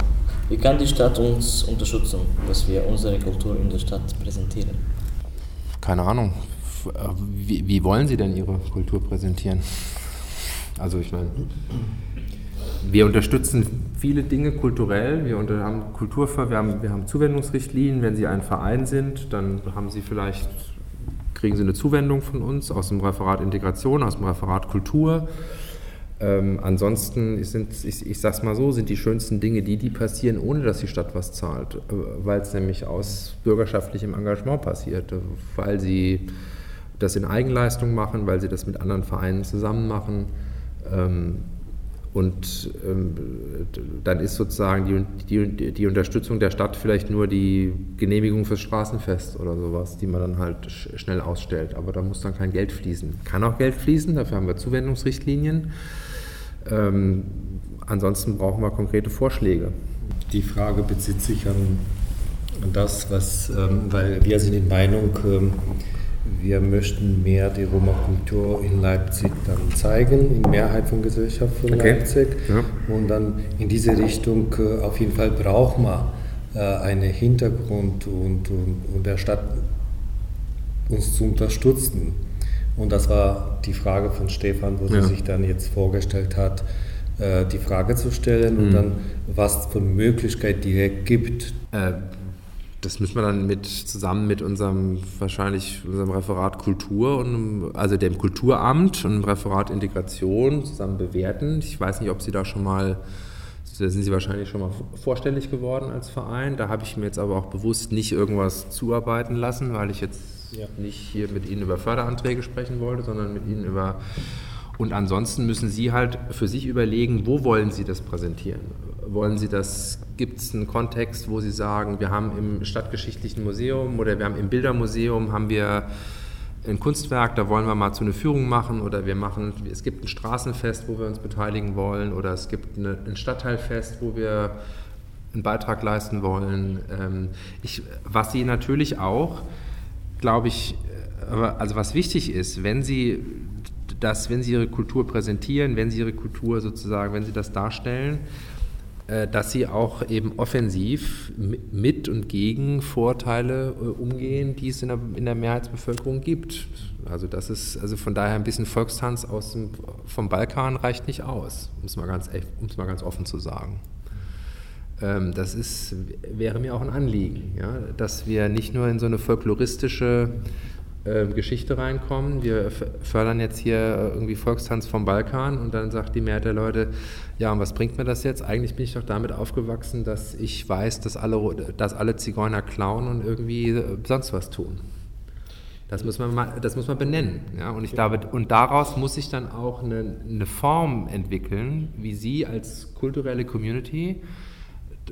Wie kann die Stadt uns unterstützen, dass wir unsere Kultur in der Stadt präsentieren? Keine Ahnung. Wie, wie wollen Sie denn Ihre Kultur präsentieren? Also ich meine, wir unterstützen viele Dinge kulturell. Wir haben Kultur, wir haben, wir haben Zuwendungsrichtlinien. Wenn Sie ein Verein sind, dann haben Sie vielleicht kriegen Sie eine Zuwendung von uns aus dem Referat Integration, aus dem Referat Kultur. Ähm, ansonsten sind, ich, ich sage es mal so, sind die schönsten Dinge die, die passieren, ohne dass die Stadt was zahlt, äh, weil es nämlich aus bürgerschaftlichem Engagement passiert, äh, weil sie das in Eigenleistung machen, weil sie das mit anderen Vereinen zusammen machen. Ähm, und ähm, dann ist sozusagen die, die, die, Unterstützung der Stadt vielleicht nur die Genehmigung fürs Straßenfest oder sowas, die man dann halt schnell ausstellt. Aber da muss dann kein Geld fließen. Kann auch Geld fließen, dafür haben wir Zuwendungsrichtlinien. Ähm, ansonsten brauchen wir konkrete Vorschläge. Die Frage bezieht sich an, das, was, ähm, weil wir sind in Meinung, ähm, wir möchten mehr die Roma-Kultur in Leipzig dann zeigen, in Mehrheit von Gesellschaft von okay. Leipzig. Ja. Und dann in diese Richtung, äh, auf jeden Fall braucht man äh, einen Hintergrund und, und, und der Stadt uns zu unterstützen. Und das war die Frage von Stefan, wo ja. sie sich dann jetzt vorgestellt hat, äh, die Frage zu stellen mhm. und dann, was es für Möglichkeit direkt gibt. Äh, das müssen wir dann mit zusammen mit unserem wahrscheinlich unserem Referat Kultur und also dem Kulturamt und dem Referat Integration zusammen bewerten. Ich weiß nicht, ob Sie da schon mal da sind Sie wahrscheinlich schon mal vorstellig geworden als Verein. Da habe ich mir jetzt aber auch bewusst nicht irgendwas zuarbeiten lassen, weil ich jetzt ja. nicht hier mit Ihnen über Förderanträge sprechen wollte, sondern mit Ihnen über. Und ansonsten müssen Sie halt für sich überlegen, wo wollen Sie das präsentieren? Wollen Sie das, gibt es einen Kontext, wo Sie sagen, wir haben im Stadtgeschichtlichen Museum oder wir haben im Bildermuseum, haben wir ein Kunstwerk, da wollen wir mal zu einer Führung machen oder wir machen, es gibt ein Straßenfest, wo wir uns beteiligen wollen oder es gibt eine, ein Stadtteilfest, wo wir einen Beitrag leisten wollen. Ähm, ich, was Sie natürlich auch glaube ich, also was wichtig ist, wenn Sie das, wenn Sie Ihre Kultur präsentieren, wenn Sie Ihre Kultur sozusagen, wenn Sie das darstellen, äh, dass Sie auch eben offensiv mit und gegen Vorteile äh, umgehen, die es in der, in der Mehrheitsbevölkerung gibt. Also das ist, also von daher ein bisschen Volkstanz aus dem, vom Balkan reicht nicht aus, um es mal ganz, um es mal ganz offen zu sagen. Ähm, das ist, wäre mir auch ein Anliegen, ja, dass wir nicht nur in so eine folkloristische äh, Geschichte reinkommen. Wir fördern jetzt hier irgendwie Volkstanz vom Balkan und dann sagt die Mehrheit der Leute, ja, und was bringt mir das jetzt? Eigentlich bin ich doch damit aufgewachsen, dass ich weiß, dass alle, dass alle Zigeuner klauen und irgendwie äh, sonst was tun. Das muss man, mal, das muss man benennen. Ja? Und, ich glaube, und daraus muss sich dann auch eine, eine Form entwickeln, wie Sie als kulturelle Community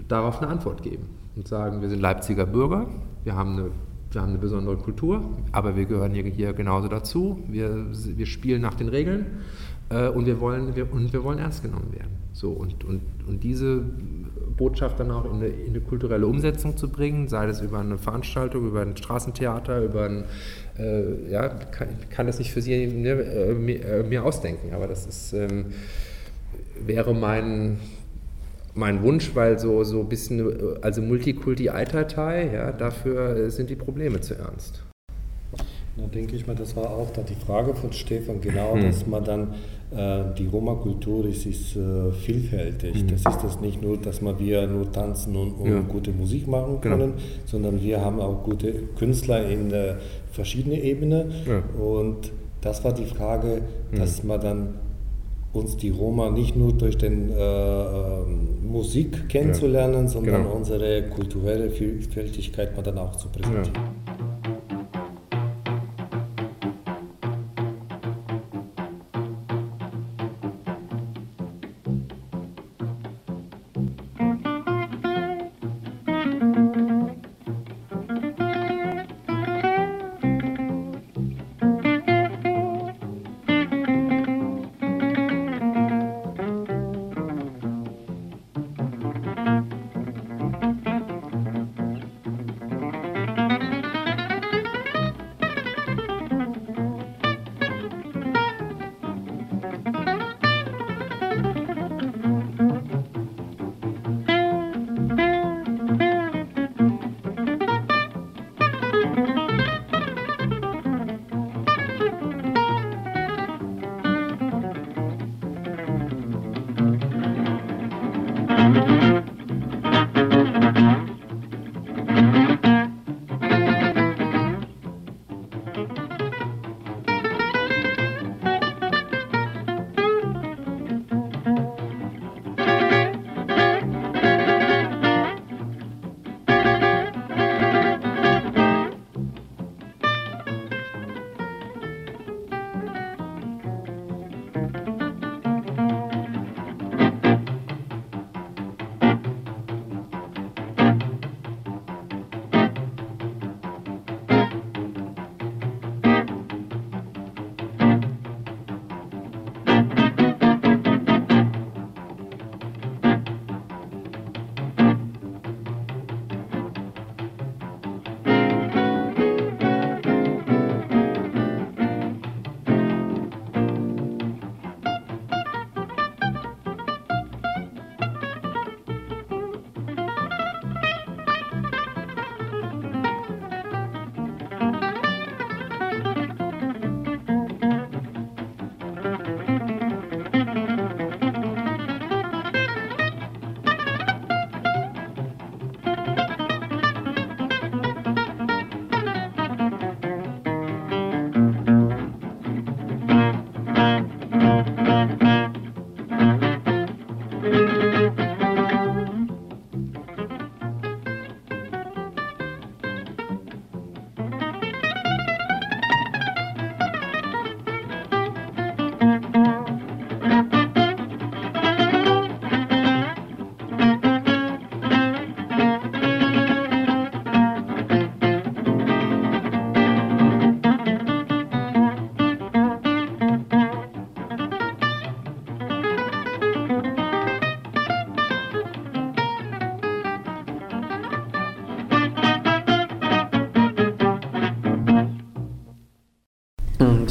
darauf eine Antwort geben und sagen, wir sind Leipziger Bürger, wir haben eine, wir haben eine besondere Kultur, aber wir gehören hier, hier genauso dazu, wir, wir spielen nach den Regeln äh, und, wir wollen, wir, und wir wollen ernst genommen werden. So, und, und, und diese Botschaft dann auch in eine, in eine kulturelle Umsetzung zu bringen, sei das über eine Veranstaltung, über ein Straßentheater, über ein, äh, ja, kann, kann das nicht für Sie ne, äh, mir, äh, mir, ausdenken, aber das ist, ähm, wäre mein mein Wunsch, weil so, so ein bisschen, also Multikulti-Eitatei, ja, dafür sind die Probleme zu ernst. Da denke ich mal, das war auch da die Frage von Stefan, genau, hm. dass man dann, äh, die Roma-Kultur ist, ist äh, vielfältig. Hm. Das ist das nicht nur, dass man wir nur tanzen und, und ja. gute Musik machen genau. können, genau. sondern wir haben auch gute Künstler in äh, verschiedenen Ebenen. Ja. Und das war die Frage, dass hm. man dann uns die Roma nicht nur durch den äh, ähm, Musik kennenzulernen, ja. sondern genau. unsere kulturelle Vielfältigkeit mal dann auch zu präsentieren.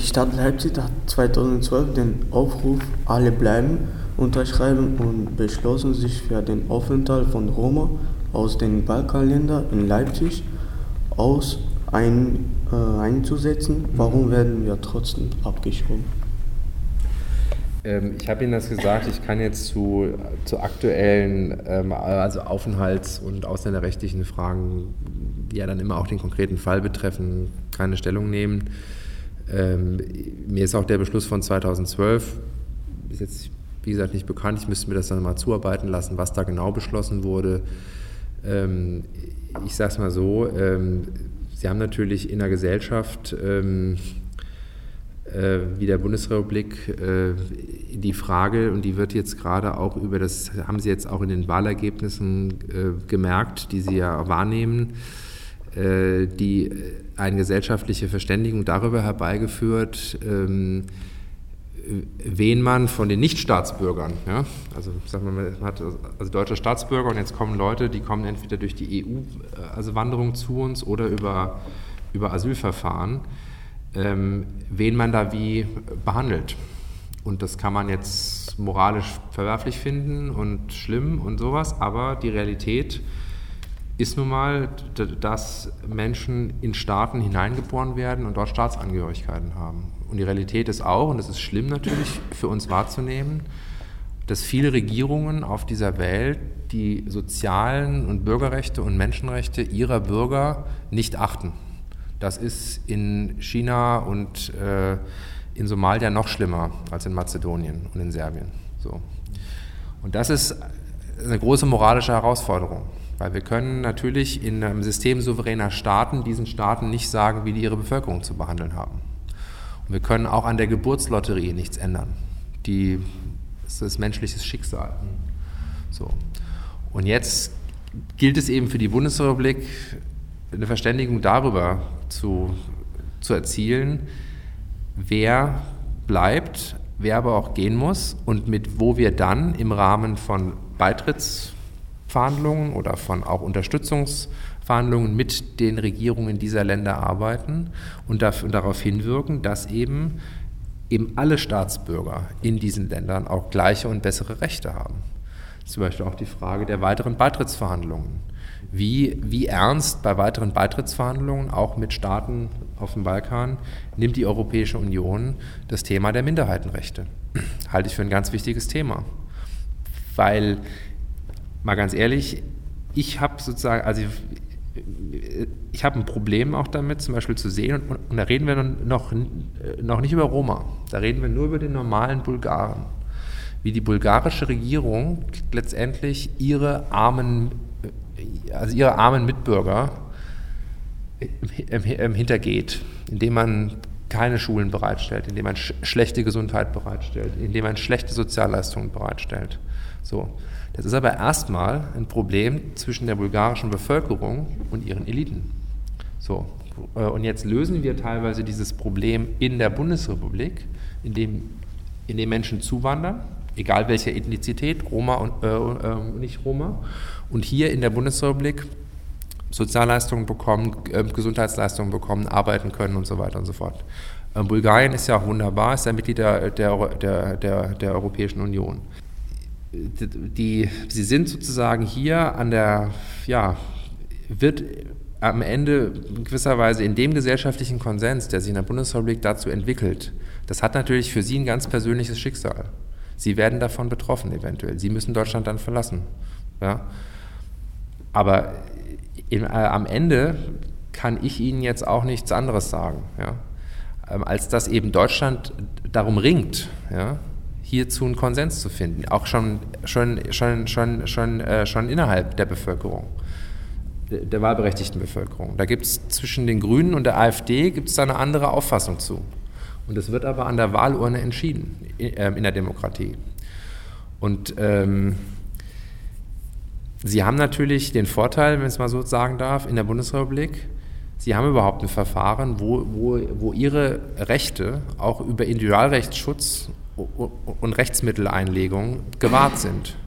Stadt Leipzig hat 2012 den Aufruf Alle bleiben unterschreiben und beschlossen, sich für den Aufenthalt von Roma aus den Balkanländern in Leipzig aus ein, äh, einzusetzen. Warum werden wir trotzdem abgeschoben? Ähm, ich habe Ihnen das gesagt, ich kann jetzt zu, zu aktuellen ähm, also Aufenthalts- und ausländerrechtlichen Fragen, die ja dann immer auch den konkreten Fall betreffen, keine Stellung nehmen. Ähm, mir ist auch der Beschluss von 2012, ist jetzt wie gesagt nicht bekannt, ich müsste mir das dann mal zuarbeiten lassen, was da genau beschlossen wurde. Ähm, ich sage es mal so, ähm, Sie haben natürlich in der Gesellschaft ähm, äh, wie der Bundesrepublik äh, die Frage, und die wird jetzt gerade auch über das, haben Sie jetzt auch in den Wahlergebnissen äh, gemerkt, die Sie ja wahrnehmen, die eine gesellschaftliche Verständigung darüber herbeigeführt, ähm, wen man von den Nichtstaatsbürgern, ja, also sagen wir mal, man hat also deutsche Staatsbürger und jetzt kommen Leute, die kommen entweder durch die EU, also Wanderung zu uns oder über, über Asylverfahren, ähm, wen man da wie behandelt. Und das kann man jetzt moralisch verwerflich finden und schlimm und sowas, aber die Realität ist nun mal, dass Menschen in Staaten hineingeboren werden und dort Staatsangehörigkeiten haben. Und die Realität ist auch, und das ist schlimm natürlich für uns wahrzunehmen, dass viele Regierungen auf dieser Welt die sozialen und Bürgerrechte und Menschenrechte ihrer Bürger nicht achten. Das ist in China und äh, in Somalia noch schlimmer als in Mazedonien und in Serbien. So. Und das ist eine große moralische Herausforderung. Weil wir können natürlich in einem System souveräner Staaten diesen Staaten nicht sagen, wie die ihre Bevölkerung zu behandeln haben. Und wir können auch an der Geburtslotterie nichts ändern. Die das ist menschliches Schicksal. So. Und jetzt gilt es eben für die Bundesrepublik, eine Verständigung darüber zu, zu erzielen, wer bleibt, wer aber auch gehen muss und mit wo wir dann im Rahmen von Beitritts Verhandlungen oder von auch Unterstützungsverhandlungen mit den Regierungen dieser Länder arbeiten und darauf hinwirken, dass eben, eben alle Staatsbürger in diesen Ländern auch gleiche und bessere Rechte haben. Zum Beispiel auch die Frage der weiteren Beitrittsverhandlungen. Wie, wie ernst bei weiteren Beitrittsverhandlungen, auch mit Staaten auf dem Balkan, nimmt die Europäische Union das Thema der Minderheitenrechte? Halte ich für ein ganz wichtiges Thema. Weil mal ganz ehrlich, ich habe sozusagen, also ich, habe ein Problem auch damit, zum Beispiel zu sehen, und, und, da reden wir noch, noch nicht über Roma, da reden wir nur über den normalen Bulgaren, wie die bulgarische Regierung letztendlich ihre armen, also ihre armen Mitbürger hintergeht, indem man keine Schulen bereitstellt, indem man sch schlechte Gesundheit bereitstellt, indem man schlechte Sozialleistungen bereitstellt. So. Das ist aber erstmal ein Problem zwischen der bulgarischen Bevölkerung und ihren Eliten. So. Äh, und jetzt lösen wir teilweise dieses Problem in der Bundesrepublik, indem, indem Menschen zuwandern, egal welcher Ethnizität, Roma und äh, äh, nicht Roma, und hier in der Bundesrepublik Sozialleistungen bekommen, äh, Gesundheitsleistungen bekommen, arbeiten können und so weiter und so fort. Äh, Bulgarien ist ja auch wunderbar, ist ja Mitglied der, der, der, der Europäischen Union die, sie sind sozusagen hier an der, ja, wird am Ende in gewisser Weise in dem gesellschaftlichen Konsens, der sich in der Bundesrepublik dazu entwickelt, das hat natürlich für Sie ein ganz persönliches Schicksal. Sie werden davon betroffen eventuell. Sie müssen Deutschland dann verlassen. Ja? Aber in, äh, am Ende kann ich Ihnen jetzt auch nichts anderes sagen, ja? ähm, als dass eben Deutschland darum ringt, ja? Hierzu einen Konsens zu finden, auch schon, schon, schon, schon, schon, äh, schon innerhalb der Bevölkerung, der wahlberechtigten Bevölkerung. Da gibt es zwischen den Grünen und der AfD gibt es da eine andere Auffassung zu. Und das wird aber an der Wahlurne entschieden äh, in der Demokratie. Und ähm, Sie haben natürlich den Vorteil, wenn ich es mal so sagen darf, in der Bundesrepublik, Sie haben überhaupt ein Verfahren, wo, wo, wo Ihre Rechte auch über Individualrechtsschutz und Rechtsmitteleinlegung gewahrt sind.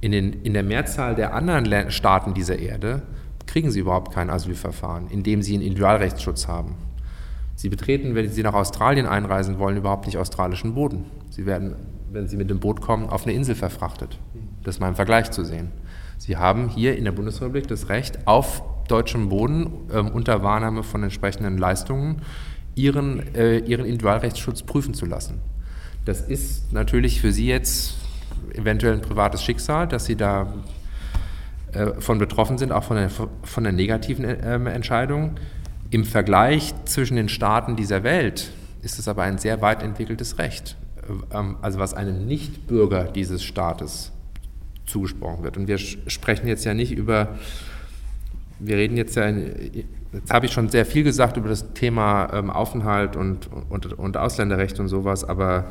In, den, in der Mehrzahl der anderen Staaten dieser Erde kriegen sie überhaupt kein Asylverfahren, indem sie einen Individualrechtsschutz haben. Sie betreten, wenn Sie nach Australien einreisen wollen, überhaupt nicht australischen Boden. Sie werden, wenn Sie mit dem Boot kommen, auf eine Insel verfrachtet. Das ist mal im Vergleich zu sehen. Sie haben hier in der Bundesrepublik das Recht, auf deutschem Boden ähm, unter Wahrnahme von entsprechenden Leistungen ihren, äh, ihren Individualrechtsschutz prüfen zu lassen. Das ist natürlich für Sie jetzt eventuell ein privates Schicksal, dass Sie da äh, von betroffen sind, auch von der, von der negativen äh, Entscheidung. Im Vergleich zwischen den Staaten dieser Welt ist es aber ein sehr weit entwickeltes Recht, ähm, also was einem Nichtbürger dieses Staates zugesprochen wird. Und wir sprechen jetzt ja nicht über, wir reden jetzt ja Jetzt habe ich schon sehr viel gesagt über das Thema ähm, Aufenthalt und, und, und Ausländerrecht und sowas, aber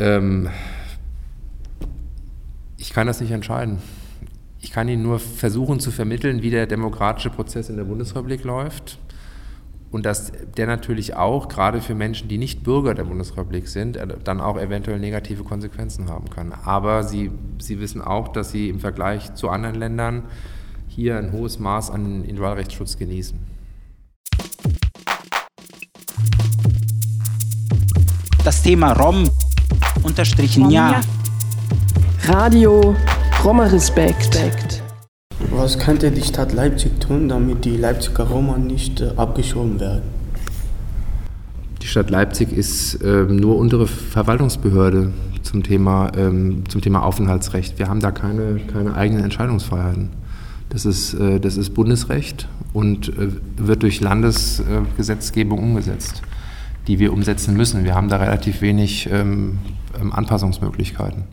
ähm, ich kann das nicht entscheiden. Ich kann Ihnen nur versuchen zu vermitteln, wie der demokratische Prozess in der Bundesrepublik läuft und dass der natürlich auch, gerade für Menschen, die nicht Bürger der Bundesrepublik sind, äh, dann auch eventuell negative Konsequenzen haben kann. Aber Sie, Sie wissen auch, dass Sie im Vergleich zu anderen Ländern hier ein hohes Maß an Individualrechtsschutz genießen. Das Thema Rom unterstrichen ja. Radio Roma Respekt. Was könnte die Stadt Leipzig tun, damit die Leipziger Roma nicht äh, abgeschoben werden? Die Stadt Leipzig ist äh, nur untere Verwaltungsbehörde zum Thema, ähm, zum Thema Aufenthaltsrecht. Wir haben da keine, keine eigenen Entscheidungsfreiheiten. Das ist, äh, das ist Bundesrecht und äh, wird durch Landesgesetzgebung umgesetzt, die wir umsetzen müssen. Wir haben da relativ wenig ähm, ähm Anpassungsmöglichkeiten.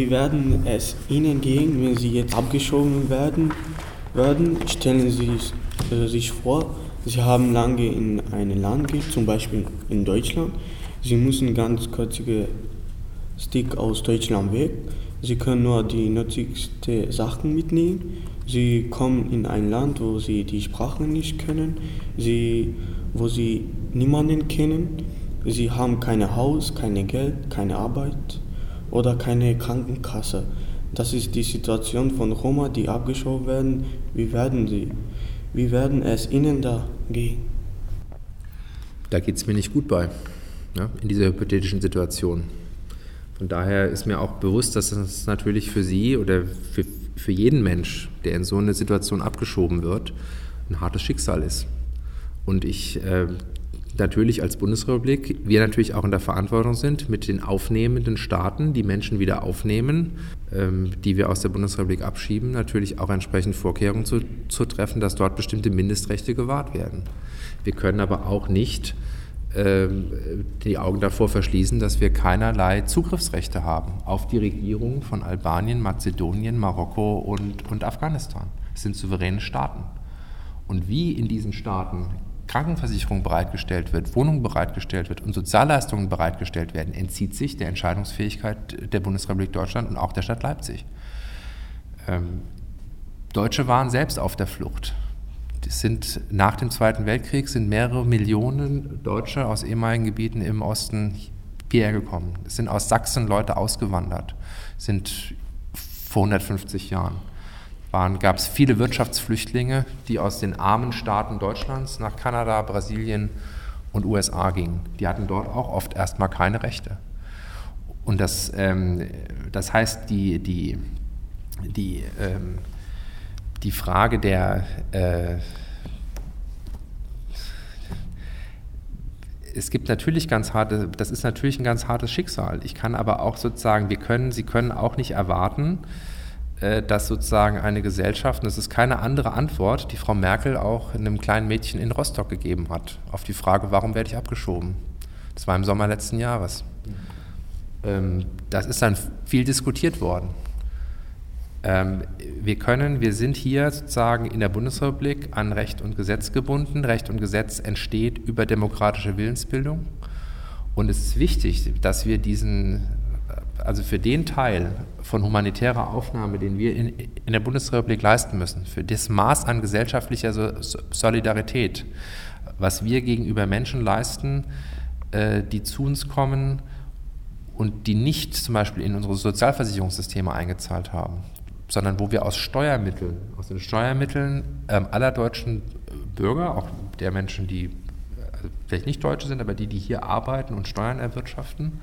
Wie werden es Ihnen gehen, wenn Sie jetzt abgeschoben werden? werden? Stellen Sie äh, sich vor, Sie haben lange in einem Land gelebt, zum Beispiel in Deutschland. Sie müssen ganz kürzige Stick aus Deutschland weg. Sie können nur die nötigsten Sachen mitnehmen. Sie kommen in ein Land, wo sie die Sprache nicht können, sie, wo sie niemanden kennen. Sie haben kein Haus, kein Geld, keine Arbeit oder keine Krankenkasse. Das ist die Situation von Roma, die abgeschoben werden. Wie werden sie? Wie werden es ihnen da gehen? Da geht es mir nicht gut bei, ja, in dieser hypothetischen Situation. Von daher ist mir auch bewusst, dass es natürlich für Sie oder für, für jeden Mensch, der in so eine Situation abgeschoben wird, ein hartes Schicksal ist. Und ich äh, natürlich als Bundesrepublik wir natürlich auch in der Verantwortung sind, mit den aufnehmenden Staaten, die Menschen wieder aufnehmen, ähm, die wir aus der Bundesrepublik abschieben, natürlich auch entsprechend Vorkehrungen zu, zu treffen, dass dort bestimmte Mindestrechte gewahrt werden. Wir können aber auch nicht ähm, die Augen davor verschließen, dass wir keinerlei Zugriffsrechte haben auf die Regierung von Albanien, Mazedonien, Marokko und, und Afghanistan. Es sind souveräne Staaten. Und wie in diesen Staaten Krankenversicherung bereitgestellt wird, Wohnungen bereitgestellt wird und Sozialleistungen bereitgestellt werden, entzieht sich der Entscheidungsfähigkeit der Bundesrepublik Deutschland und auch der Stadt Leipzig. Ähm, Deutsche waren selbst auf der Flucht. Es sind nach dem Zweiten Weltkrieg sind mehrere Millionen Deutsche aus ehemaligen Gebieten im Osten hierher gekommen. Es sind aus Sachsen Leute ausgewandert, sind vor 150 Jahren gab es viele Wirtschaftsflüchtlinge, die aus den armen Staaten Deutschlands nach Kanada, Brasilien und USA gingen. Die hatten dort auch oft erstmal keine Rechte. Und das, ähm, das heißt, die, die, die, ähm, die Frage der, äh, es gibt natürlich ganz harte, das ist natürlich ein ganz hartes Schicksal. Ich kann aber auch sozusagen, wir können, Sie können auch nicht erwarten, dass sozusagen eine Gesellschaft, und das ist keine andere Antwort, die Frau Merkel auch einem kleinen Mädchen in Rostock gegeben hat, auf die Frage, warum werde ich abgeschoben? Das war im Sommer letzten Jahres. Ähm, das ist dann viel diskutiert worden. Ähm, wir können, wir sind hier sozusagen in der Bundesrepublik an Recht und Gesetz gebunden. Recht und Gesetz entsteht über demokratische Willensbildung. Und es ist wichtig, dass wir diesen also für den Teil von humanitärer Aufnahme, den wir in, in der Bundesrepublik leisten müssen, für das Maß an gesellschaftlicher Solidarität, was wir gegenüber Menschen leisten, äh, die zu uns kommen und die nicht zum Beispiel in unsere Sozialversicherungssysteme eingezahlt haben, sondern wo wir aus Steuermitteln, aus den Steuermitteln ähm, aller deutschen Bürger, auch der Menschen, die also vielleicht nicht Deutsche sind, aber die, die hier arbeiten und Steuern erwirtschaften,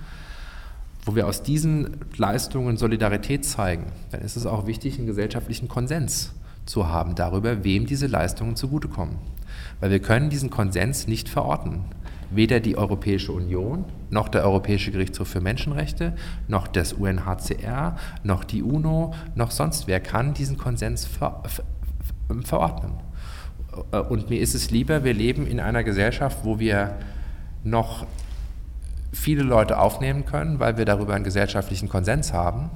wo wir aus diesen Leistungen Solidarität zeigen, dann ist es auch wichtig, einen gesellschaftlichen Konsens zu haben darüber, wem diese Leistungen zugutekommen. Weil wir können diesen Konsens nicht verorten. Weder die Europäische Union, noch der Europäische Gerichtshof für Menschenrechte, noch das UNHCR, noch die UNO, noch sonst wer kann diesen Konsens ver ver verordnen. Und mir ist es lieber, wir leben in einer Gesellschaft, wo wir noch viele Leute aufnehmen können, weil wir darüber einen gesellschaftlichen Konsens haben,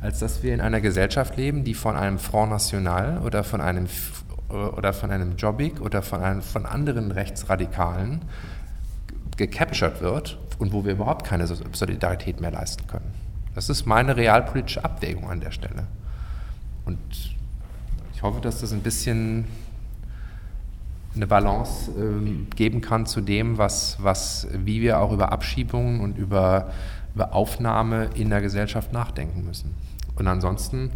als dass wir in einer Gesellschaft leben, die von einem Front National oder von einem, oder von einem Jobbik oder von, einem, von anderen Rechtsradikalen gecaptured wird und wo wir überhaupt keine Solidarität mehr leisten können. Das ist meine realpolitische Abwägung an der Stelle. Und ich hoffe, dass das ein bisschen eine Balance äh, geben kann zu dem, was, was, wie wir auch über Abschiebungen und über, über Aufnahme in der Gesellschaft nachdenken müssen. Und ansonsten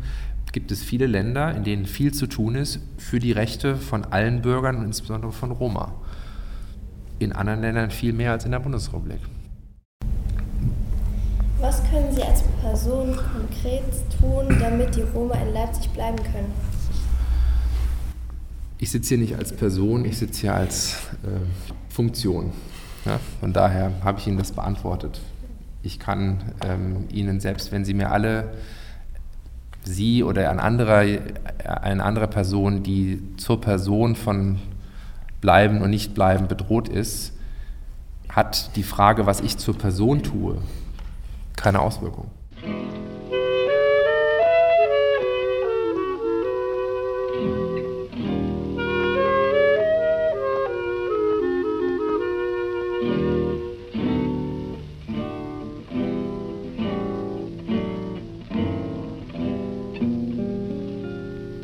gibt es viele Länder, in denen viel zu tun ist für die Rechte von allen Bürgern und insbesondere von Roma. In anderen Ländern viel mehr als in der Bundesrepublik. Was können Sie als Person konkret tun, damit die Roma in Leipzig bleiben können? Ich sitze hier nicht als Person, ich sitze hier als äh, Funktion. Ja? Von daher habe ich Ihnen das beantwortet. Ich kann ähm, Ihnen, selbst wenn Sie mir alle, Sie oder ein anderer, eine andere Person, die zur Person von Bleiben und Nichtbleiben bedroht ist, hat die Frage, was ich zur Person tue, keine Auswirkung.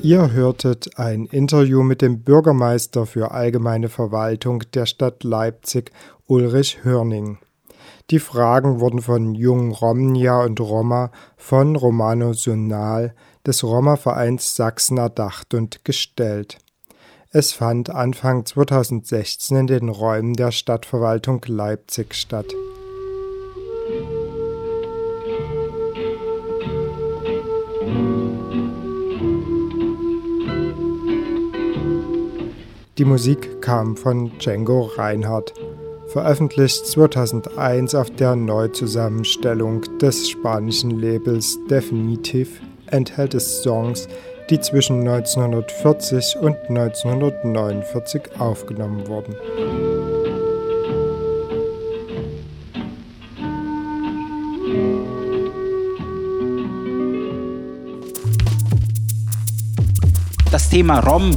Ihr hörtet ein Interview mit dem Bürgermeister für allgemeine Verwaltung der Stadt Leipzig, Ulrich Hörning. Die Fragen wurden von Jung Romnia und Roma von Romano Sonal des Roma-Vereins Sachsen erdacht und gestellt. Es fand Anfang 2016 in den Räumen der Stadtverwaltung Leipzig statt. Die Musik kam von Django Reinhardt, veröffentlicht 2001 auf der Neuzusammenstellung des spanischen Labels Definitive, enthält es Songs, die zwischen 1940 und 1949 aufgenommen wurden. Das Thema Rom